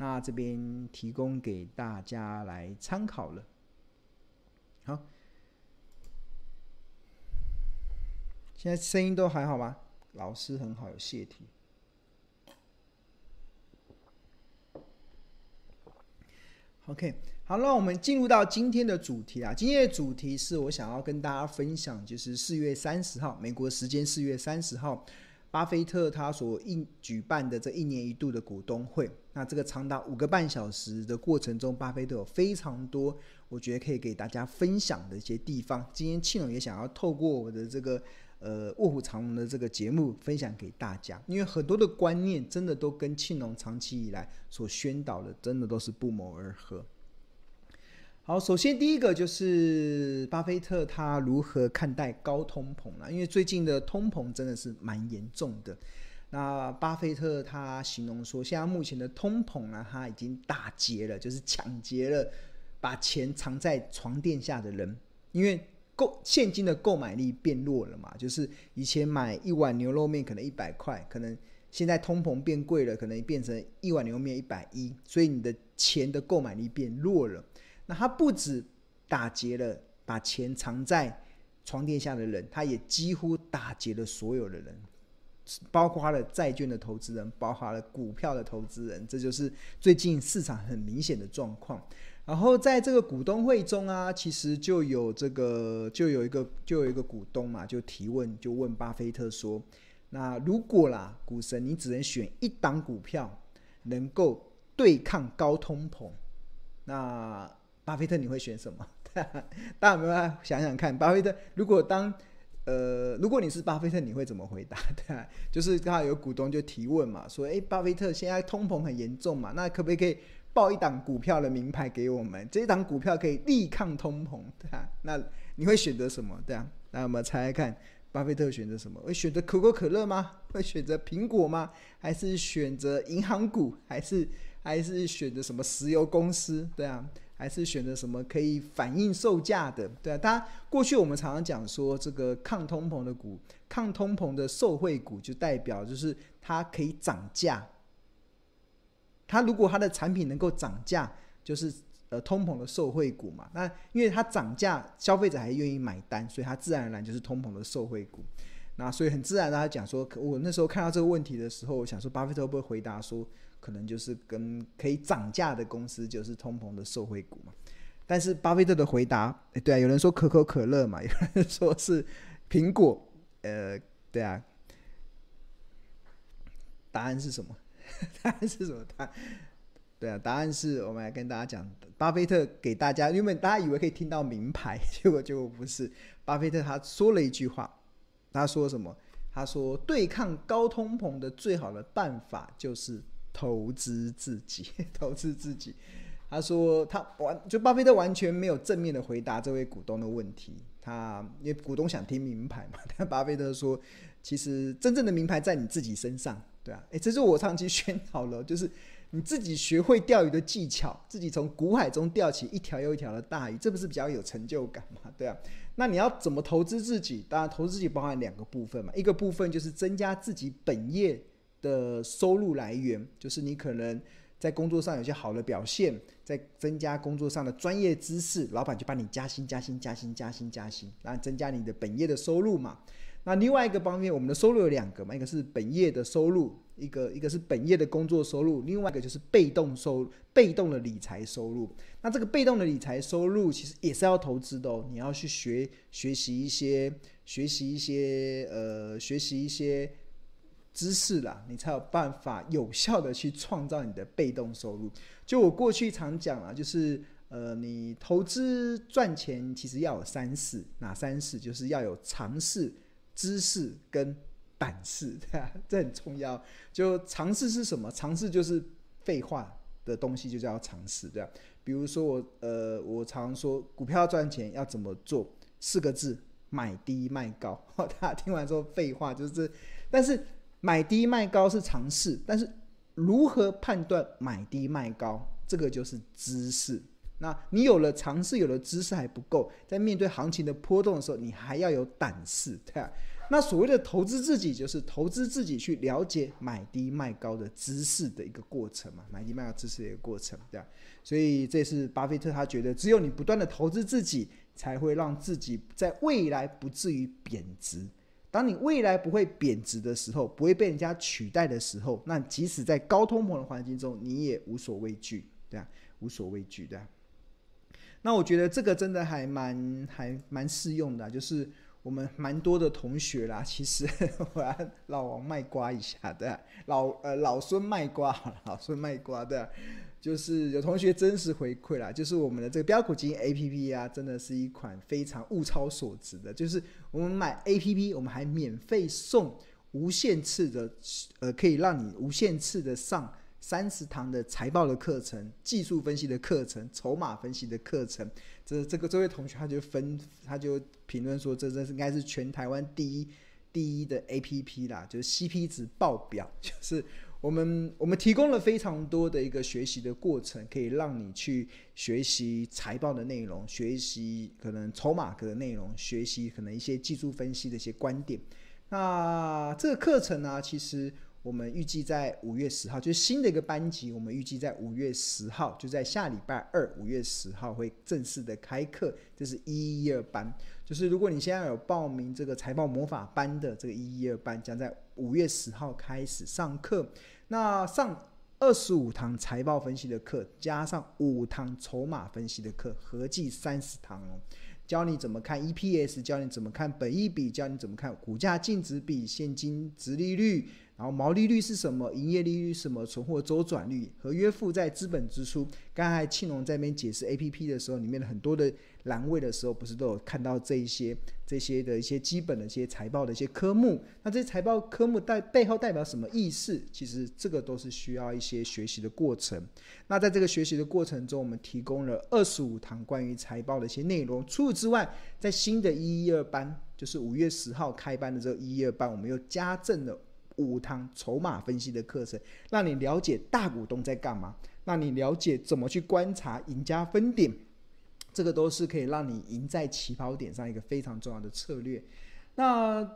那这边提供给大家来参考了。好，现在声音都还好吗？老师很好，有谢题。OK，好，那我们进入到今天的主题啊。今天的主题是我想要跟大家分享，就是四月三十号，美国时间四月三十号，巴菲特他所应举办的这一年一度的股东会。那这个长达五个半小时的过程中，巴菲特有非常多我觉得可以给大家分享的一些地方。今天庆隆也想要透过我的这个。呃，卧虎藏龙的这个节目分享给大家，因为很多的观念真的都跟庆隆长期以来所宣导的，真的都是不谋而合。好，首先第一个就是巴菲特他如何看待高通膨呢？因为最近的通膨真的是蛮严重的。那巴菲特他形容说，现在目前的通膨呢，他已经打劫了，就是抢劫了把钱藏在床垫下的人，因为。购现金的购买力变弱了嘛？就是以前买一碗牛肉面可能一百块，可能现在通膨变贵了，可能变成一碗牛肉面一百一，所以你的钱的购买力变弱了。那他不止打劫了把钱藏在床垫下的人，他也几乎打劫了所有的人，包括了债券的投资人，包括了股票的投资人，这就是最近市场很明显的状况。然后在这个股东会中啊，其实就有这个，就有一个，就有一个股东嘛，就提问，就问巴菲特说：“那如果啦，股神你只能选一档股票，能够对抗高通膨，那巴菲特你会选什么？” 大家有没有想想看，巴菲特如果当呃，如果你是巴菲特，你会怎么回答？对啊，就是刚好有股东就提问嘛，说：“哎，巴菲特现在通膨很严重嘛，那可不可以？”报一档股票的名牌给我们，这一档股票可以力抗通膨，对啊，那你会选择什么？对啊，那我们猜猜看，巴菲特选择什么？会选择可口可乐吗？会选择苹果吗？还是选择银行股？还是还是选择什么石油公司？对啊，还是选择什么可以反映售价的？对啊，当然过去我们常常讲说，这个抗通膨的股、抗通膨的受惠股，就代表就是它可以涨价。它如果它的产品能够涨价，就是呃通膨的受惠股嘛。那因为它涨价，消费者还愿意买单，所以它自然而然就是通膨的受惠股。那所以很自然大家讲说，我那时候看到这个问题的时候，我想说，巴菲特会不会回答说，可能就是跟可以涨价的公司就是通膨的受惠股嘛？但是巴菲特的回答，对啊，有人说可口可乐嘛，有人说是苹果，呃，对啊，答案是什么？答案是什么？答对啊，答案是我们来跟大家讲，巴菲特给大家，因为大家以为可以听到名牌，结果结果不是。巴菲特他说了一句话，他说什么？他说对抗高通膨的最好的办法就是投资自己，投资自己。他说他完就巴菲特完全没有正面的回答这位股东的问题，他因为股东想听名牌嘛，但巴菲特说，其实真正的名牌在你自己身上。对啊，哎，这是我长期宣导了，就是你自己学会钓鱼的技巧，自己从股海中钓起一条又一条的大鱼，这不是比较有成就感吗？对啊，那你要怎么投资自己？当然，投资自己包含两个部分嘛，一个部分就是增加自己本业的收入来源，就是你可能在工作上有些好的表现，在增加工作上的专业知识，老板就帮你加薪、加薪、加薪、加薪、加薪，然后增加你的本业的收入嘛。那另外一个方面，我们的收入有两个嘛，一个是本业的收入，一个一个是本业的工作收入，另外一个就是被动收入，被动的理财收入。那这个被动的理财收入其实也是要投资的哦，你要去学学习一些，学习一些呃，学习一些知识啦，你才有办法有效的去创造你的被动收入。就我过去常讲啊，就是呃，你投资赚钱其实要有三式，哪三式？就是要有常识。知识跟胆识，对啊，这很重要。就常识是什么？常识就是废话的东西，就叫常识，对啊。比如说我，呃，我常说股票赚钱要怎么做？四个字：买低卖高。大家听完之后，废话就是，但是买低卖高是常识，但是如何判断买低卖高，这个就是知识。那你有了常识，有了知识还不够，在面对行情的波动的时候，你还要有胆识，对啊。那所谓的投资自己，就是投资自己去了解买低卖高的知识的一个过程嘛，买低卖高知识的一个过程，对吧？所以这是巴菲特他觉得，只有你不断的投资自己，才会让自己在未来不至于贬值。当你未来不会贬值的时候，不会被人家取代的时候，那即使在高通膨的环境中，你也无所畏惧，对啊，无所畏惧，对啊。那我觉得这个真的还蛮还蛮适用的，就是我们蛮多的同学啦，其实我要老王卖瓜一下，的，老呃老孙卖瓜，老孙卖瓜，的。就是有同学真实回馈啦，就是我们的这个标股基金 A P P 啊，真的是一款非常物超所值的。就是我们买 A P P，我们还免费送无限次的，呃，可以让你无限次的上三十堂的财报的课程、技术分析的课程、筹码分析的课程。这这个这位同学他就分，他就评论说，这这是应该是全台湾第一第一的 A P P 啦，就是 C P 值爆表，就是。我们我们提供了非常多的一个学习的过程，可以让你去学习财报的内容，学习可能筹码的内容，学习可能一些技术分析的一些观点。那这个课程呢，其实。我们预计在五月十号，就是新的一个班级。我们预计在五月十号，就在下礼拜二，五月十号会正式的开课。这是一一二班，就是如果你现在有报名这个财报魔法班的这个一一二班，将在五月十号开始上课。那上二十五堂财报分析的课，加上五堂筹码分析的课，合计三十堂哦。教你怎么看 EPS，教你怎么看本益比，教你怎么看股价净值比、现金值利率。然后毛利率是什么？营业利率什么？存货周转率、合约负债、资本支出。刚才庆龙在那边解释 APP 的时候，里面的很多的栏位的时候，不是都有看到这一些、这些的一些基本的一些财报的一些科目？那这些财报科目代背后代表什么意思？其实这个都是需要一些学习的过程。那在这个学习的过程中，我们提供了二十五堂关于财报的一些内容。除此之外，在新的一一二班，就是五月十号开班的这个一一二班，我们又加赠了。五堂筹码分析的课程，让你了解大股东在干嘛，让你了解怎么去观察赢家分点，这个都是可以让你赢在起跑点上一个非常重要的策略。那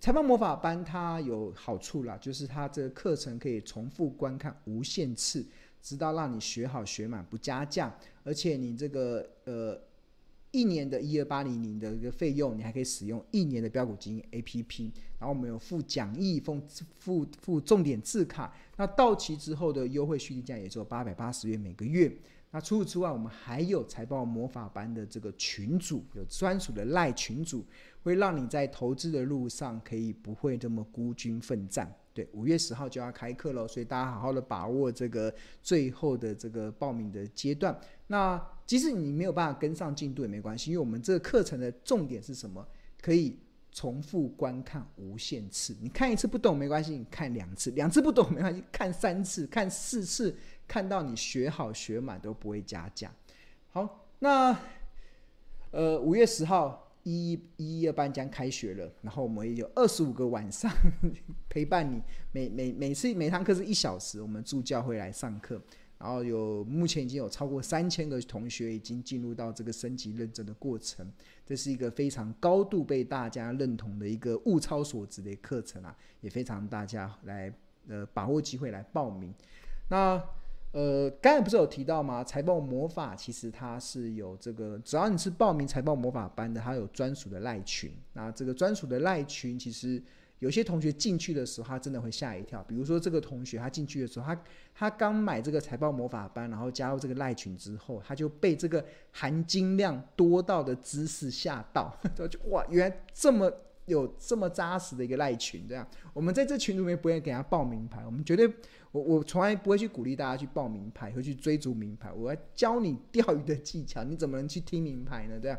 财报魔法班它有好处啦，就是它这个课程可以重复观看无限次，直到让你学好学满不加价，而且你这个呃。一年的一二八零零的一个费用，你还可以使用一年的标股基金 APP，然后我们有附讲义，附附附重点字卡。那到期之后的优惠续订价也只有八百八十元每个月。那除此之外，我们还有财报魔法班的这个群组，有专属的赖群组，会让你在投资的路上可以不会这么孤军奋战。对，五月十号就要开课了，所以大家好好的把握这个最后的这个报名的阶段。那即使你没有办法跟上进度也没关系，因为我们这个课程的重点是什么？可以重复观看无限次。你看一次不懂没关系，你看两次，两次不懂没关系，看三次、看四次，看到你学好学满都不会加价。好，那呃五月十号。一一一二班将开学了，然后我们也有二十五个晚上 陪伴你，每每每次每堂课是一小时，我们助教会来上课，然后有目前已经有超过三千个同学已经进入到这个升级认证的过程，这是一个非常高度被大家认同的一个物超所值的课程啊，也非常大家来呃把握机会来报名，那。呃，刚才不是有提到吗？财报魔法其实它是有这个，只要你是报名财报魔法班的，它有专属的赖群。那这个专属的赖群，其实有些同学进去的时候，他真的会吓一跳。比如说这个同学，他进去的时候，他他刚买这个财报魔法班，然后加入这个赖群之后，他就被这个含金量多到的知识吓到，就哇，原来这么。有这么扎实的一个赖群，这样我们在这群里面不会给他报名牌，我们绝对，我我从来不会去鼓励大家去报名牌，会去追逐名牌。我要教你钓鱼的技巧，你怎么能去听名牌呢？这样，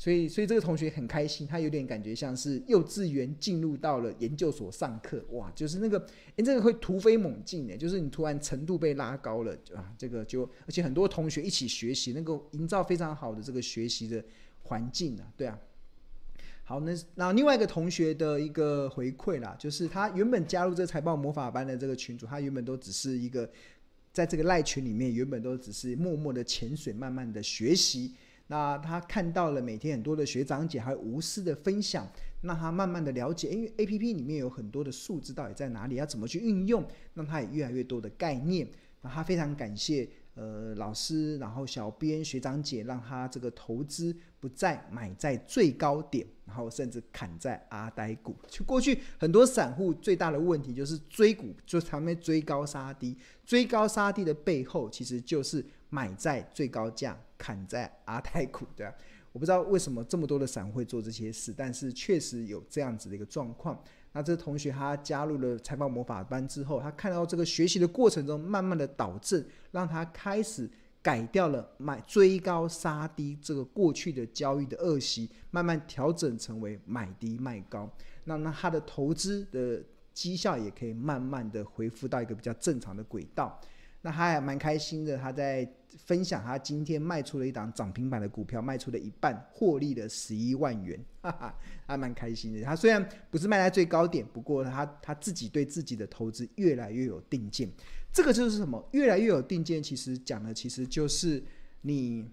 所以所以这个同学很开心，他有点感觉像是幼稚园进入到了研究所上课，哇，就是那个，诶，这个会突飞猛进的，就是你突然程度被拉高了啊，这个就而且很多同学一起学习，能够营造非常好的这个学习的环境啊，对啊。好，那那另外一个同学的一个回馈啦，就是他原本加入这个财报魔法班的这个群组，他原本都只是一个在这个赖群里面，原本都只是默默的潜水，慢慢的学习。那他看到了每天很多的学长姐还无私的分享，让他慢慢的了解，因为 APP 里面有很多的数字到底在哪里，要怎么去运用，让他也越来越多的概念。那他非常感谢呃老师，然后小编学长姐，让他这个投资不再买在最高点，然后甚至砍在阿呆股。就过去很多散户最大的问题就是追股，就他们追高杀低，追高杀低的背后其实就是买在最高价，砍在阿泰股，对吧？我不知道为什么这么多的散户会做这些事，但是确实有这样子的一个状况。那这同学他加入了财报魔法班之后，他看到这个学习的过程中，慢慢的导致，让他开始改掉了买追高杀低这个过去的交易的恶习，慢慢调整成为买低卖高。那那他的投资的绩效也可以慢慢的恢复到一个比较正常的轨道。那他还蛮开心的，他在分享他今天卖出了一档涨停板的股票，卖出了一半，获利了十一万元，哈哈，还蛮开心的。他虽然不是卖在最高点，不过他他自己对自己的投资越来越有定见。这个就是什么？越来越有定见，其实讲的其实就是你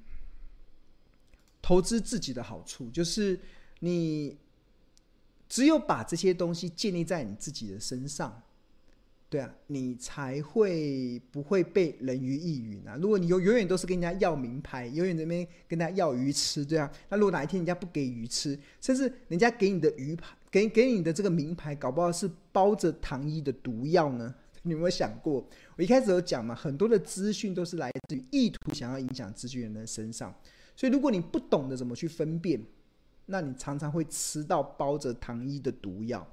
投资自己的好处，就是你只有把这些东西建立在你自己的身上。对啊，你才会不会被人云亦云啊？如果你永永远都是跟人家要名牌，永远在那边跟人家要鱼吃，对啊，那如果哪一天人家不给鱼吃，甚至人家给你的鱼牌，给给你的这个名牌，搞不好是包着糖衣的毒药呢？你有没有想过？我一开始有讲嘛，很多的资讯都是来自于意图想要影响资讯人的身上，所以如果你不懂得怎么去分辨，那你常常会吃到包着糖衣的毒药。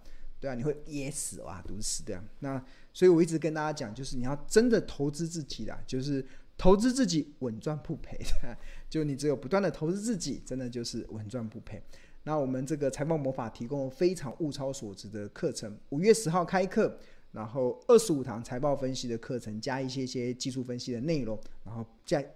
对啊，你会噎死哇，毒死这样。那所以我一直跟大家讲，就是你要真的投资自己啦，就是投资自己稳赚不赔的。就你只有不断的投资自己，真的就是稳赚不赔。那我们这个财报魔法提供非常物超所值的课程，五月十号开课，然后二十五堂财报分析的课程，加一些些技术分析的内容，然后再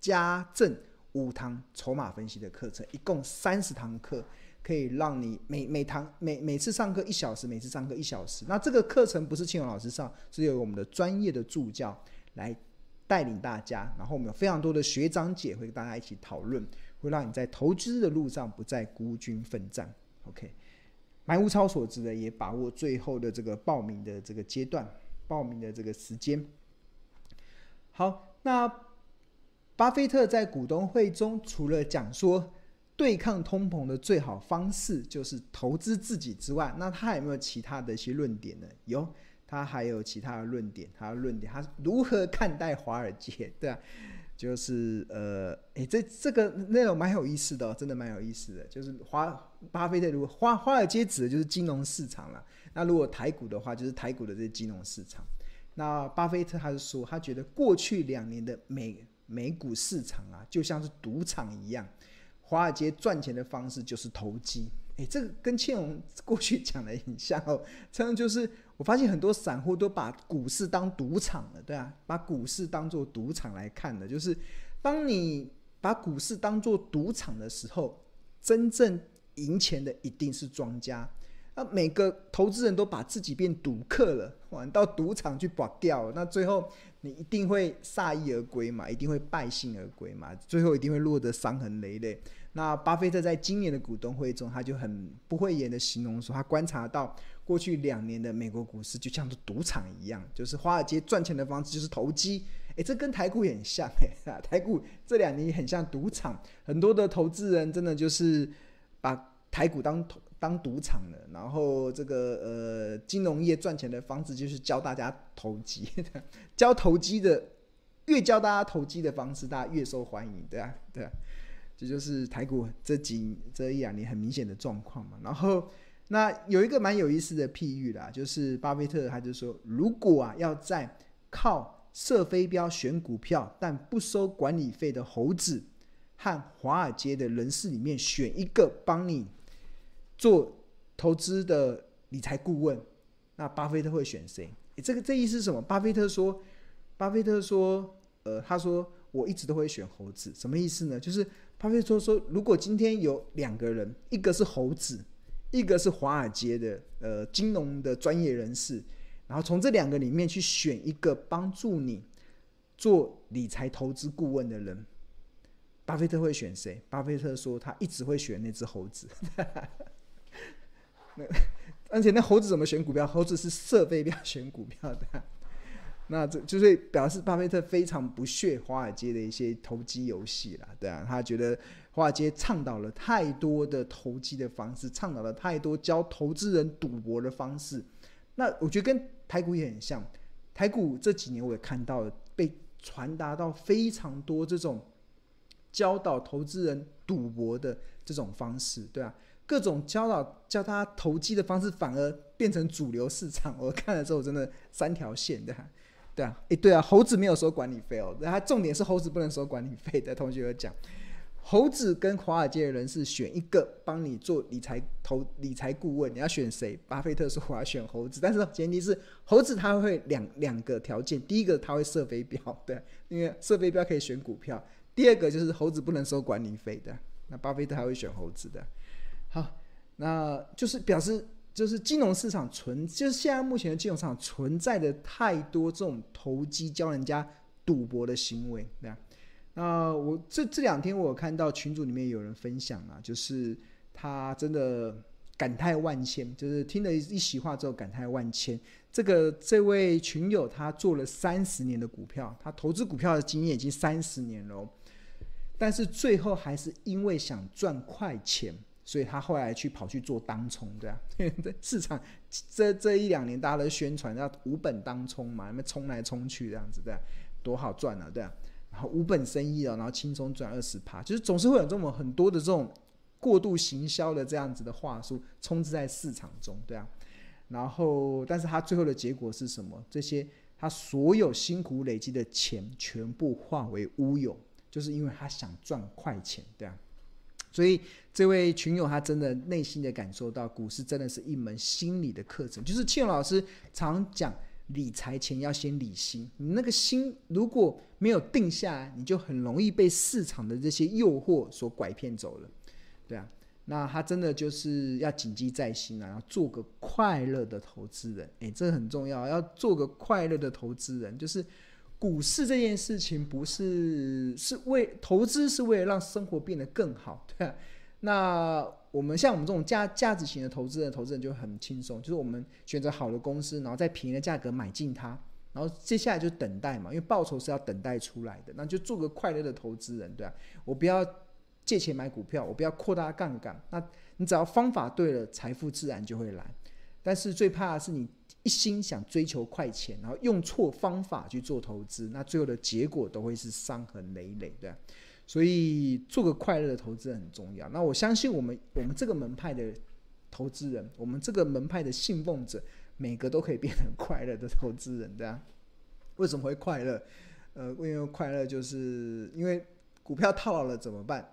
加赠五堂筹码分析的课程，一共三十堂课。可以让你每每堂每每次上课一小时，每次上课一小时。那这个课程不是庆荣老师上，是由我们的专业的助教来带领大家。然后我们有非常多的学长姐会跟大家一起讨论，会让你在投资的路上不再孤军奋战。OK，蛮物超所值的，也把握最后的这个报名的这个阶段，报名的这个时间。好，那巴菲特在股东会中除了讲说，对抗通膨的最好方式就是投资自己之外，那他有没有其他的一些论点呢？有，他还有其他的论点。他的论点，他如何看待华尔街？对啊，就是呃，诶，这这个内容蛮有意思的，真的蛮有意思的。就是华巴菲特如果华华尔街指的就是金融市场了，那如果台股的话，就是台股的这些金融市场。那巴菲特他是说，他觉得过去两年的美美股市场啊，就像是赌场一样。华尔街赚钱的方式就是投机，诶，这个跟庆荣过去讲的很像哦。这样就是我发现很多散户都把股市当赌场了，对啊，把股市当做赌场来看的。就是当你把股市当做赌场的时候，真正赢钱的一定是庄家。那每个投资人都把自己变赌客了，玩到赌场去搏掉，那最后你一定会鎩羽而归嘛，一定会败兴而归嘛，最后一定会落得伤痕累累。那巴菲特在今年的股东会中，他就很不讳言的形容说，他观察到过去两年的美国股市就像是赌场一样，就是华尔街赚钱的方式就是投机，诶，这跟台股也很像，诶，台股这两年也很像赌场，很多的投资人真的就是把台股当投。当赌场的，然后这个呃金融业赚钱的方式就是教大家投机，教投机的越教大家投机的方式，大家越受欢迎，对啊，对啊，这就是台股这几这一两年很明显的状况嘛。然后那有一个蛮有意思的譬喻啦，就是巴菲特他就说，如果啊要在靠射飞镖选股票但不收管理费的猴子和华尔街的人士里面选一个帮你。做投资的理财顾问，那巴菲特会选谁？这个这意思是什么？巴菲特说，巴菲特说，呃，他说我一直都会选猴子，什么意思呢？就是巴菲特说，如果今天有两个人，一个是猴子，一个是华尔街的呃金融的专业人士，然后从这两个里面去选一个帮助你做理财投资顾问的人，巴菲特会选谁？巴菲特说他一直会选那只猴子。那 而且那猴子怎么选股票？猴子是射飞镖选股票的。那这就是表示巴菲特非常不屑华尔街的一些投机游戏了，对啊，他觉得华尔街倡导了太多的投机的方式，倡导了太多教投资人赌博的方式。那我觉得跟台股也很像，台股这几年我也看到被传达到非常多这种教导投资人赌博的这种方式，对啊，各种教导教他投机的方式反而变成主流市场，我看了之后真的三条线的。对啊，诶，对啊，猴子没有收管理费哦。那它重点是猴子不能收管理费的。同学有讲，猴子跟华尔街的人士选一个帮你做理财投理财顾问，你要选谁？巴菲特说我要选猴子，但是前提是猴子他会两两个条件，第一个他会设飞镖，对，因为设飞镖可以选股票。第二个就是猴子不能收管理费的，那巴菲特还会选猴子的。好，那就是表示。就是金融市场存，就是现在目前的金融市场存在的太多这种投机教人家赌博的行为，对啊。那我这这两天我有看到群组里面有人分享啊，就是他真的感叹万千，就是听了一席话之后感叹万千。这个这位群友他做了三十年的股票，他投资股票的经验已经三十年了，但是最后还是因为想赚快钱。所以他后来去跑去做当冲，对啊，对市场这这一两年大家都宣传要无本当冲嘛，那么冲来冲去这样子，对啊，多好赚啊，对啊，然后无本生意哦，然后轻松赚二十趴，就是总是会有这么很多的这种过度行销的这样子的话术充斥在市场中，对啊，然后但是他最后的结果是什么？这些他所有辛苦累积的钱全部化为乌有，就是因为他想赚快钱，对啊。所以这位群友他真的内心的感受到，股市真的是一门心理的课程。就是庆老师常讲，理财前要先理心。你那个心如果没有定下来，你就很容易被市场的这些诱惑所拐骗走了，对啊。那他真的就是要谨记在心啊，要做个快乐的投资人。诶，这很重要，要做个快乐的投资人，就是。股市这件事情不是是为投资，是为了让生活变得更好，对啊。那我们像我们这种价价值型的投资人，投资人就很轻松，就是我们选择好的公司，然后在便宜的价格买进它，然后接下来就等待嘛，因为报酬是要等待出来的，那就做个快乐的投资人，对啊。我不要借钱买股票，我不要扩大杠杆，那你只要方法对了，财富自然就会来。但是最怕的是你。一心想追求快钱，然后用错方法去做投资，那最后的结果都会是伤痕累累，对。所以做个快乐的投资人很重要。那我相信我们我们这个门派的投资人，我们这个门派的信奉者，每个都可以变成快乐的投资人，对啊。为什么会快乐？呃，因为快乐就是因为股票套牢了怎么办？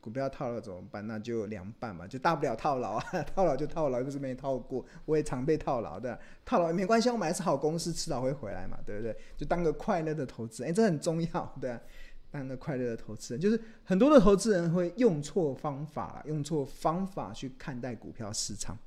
股票套了怎么办？那就凉拌嘛，就大不了套牢啊，套牢就套牢，又不是没套过。我也常被套牢的，套牢也没关系，我买的是好公司，迟早会回来嘛，对不对？就当个快乐的投资，哎，这很重要，对啊，当个快乐的投资人，就是很多的投资人会用错方法，用错方法去看待股票市场。